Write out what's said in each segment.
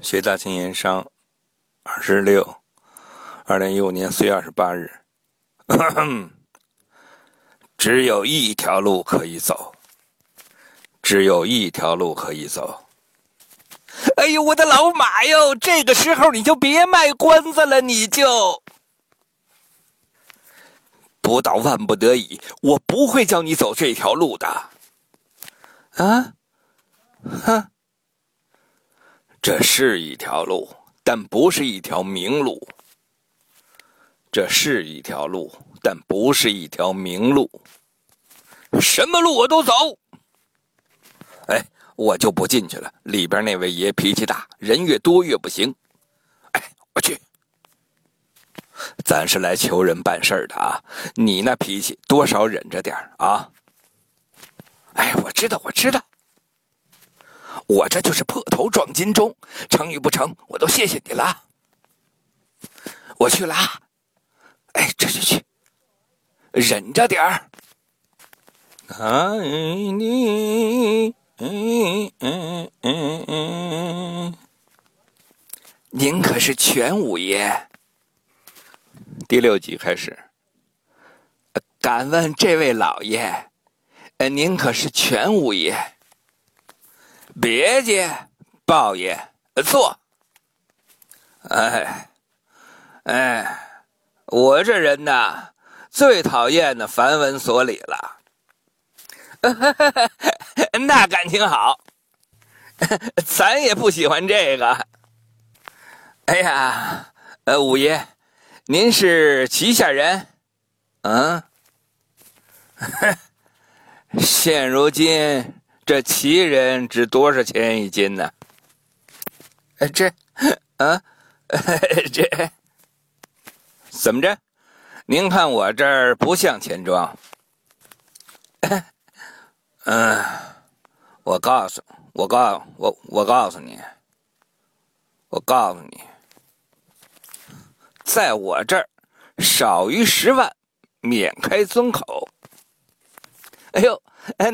学大清盐商，二十六，二零一五年四月二十八日。只有一条路可以走，只有一条路可以走。哎呦，我的老马哟！这个时候你就别卖关子了，你就不到万不得已，我不会叫你走这条路的。啊，哼。这是一条路，但不是一条明路。这是一条路，但不是一条明路。什么路我都走。哎，我就不进去了。里边那位爷脾气大，人越多越不行。哎，我去。咱是来求人办事的啊，你那脾气多少忍着点啊。哎，我知道，我知道。我这就是破头撞金钟，成与不成，我都谢谢你了。我去了，哎，这去去，忍着点儿。爱你，嗯嗯嗯嗯。您可是全五爷。第六集开始。敢问这位老爷，呃，您可是全五爷？别介，报爷，坐。哎，哎，我这人呐，最讨厌的繁文琐礼了。那感情好，咱也不喜欢这个。哎呀，呃，五爷，您是旗下人？嗯，现如今。这奇人值多少钱一斤呢？这，啊，这怎么着？您看我这儿不像钱庄。嗯，我告诉，我告我我告诉你，我告诉你，在我这儿少于十万，免开尊口。哎呦！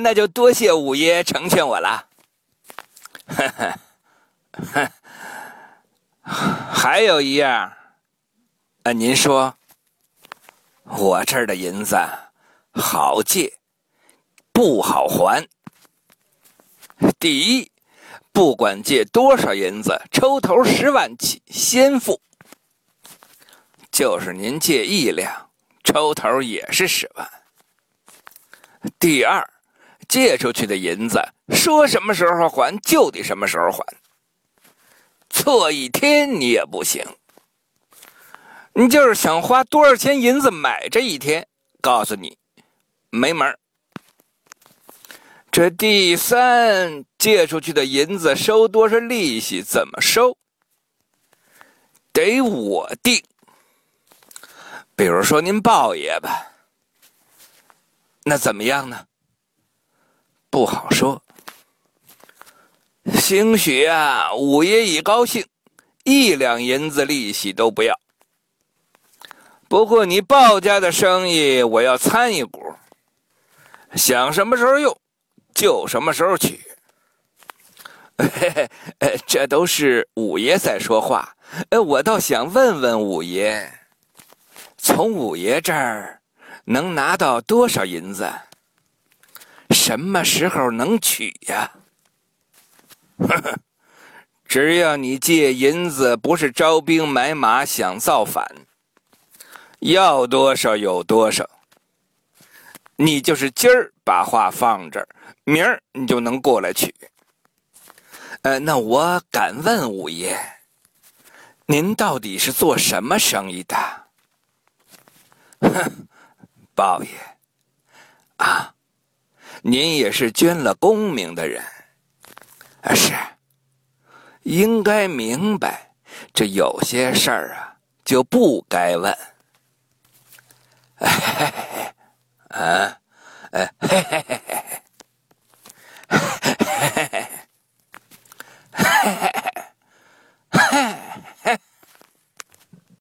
那就多谢五爷成全我了。还有一样，啊，您说，我这儿的银子好借，不好还。第一，不管借多少银子，抽头十万起，先付。就是您借一两，抽头也是十万。第二。借出去的银子，说什么时候还就得什么时候还，错一天你也不行。你就是想花多少钱银子买这一天，告诉你，没门这第三，借出去的银子收多少利息，怎么收，得我定。比如说您报爷吧，那怎么样呢？不好说，兴许啊，五爷一高兴，一两银子利息都不要。不过你鲍家的生意，我要参一股，想什么时候用，就什么时候取。这都是五爷在说话，我倒想问问五爷，从五爷这儿能拿到多少银子？什么时候能取呀？呵呵，只要你借银子，不是招兵买马想造反，要多少有多少。你就是今儿把话放这儿，明儿你就能过来取。呃，那我敢问五爷，您到底是做什么生意的？哼，豹爷啊您也是捐了功名的人。啊是。应该明白这有些事儿啊就不该问。啊嘿嘿嘿。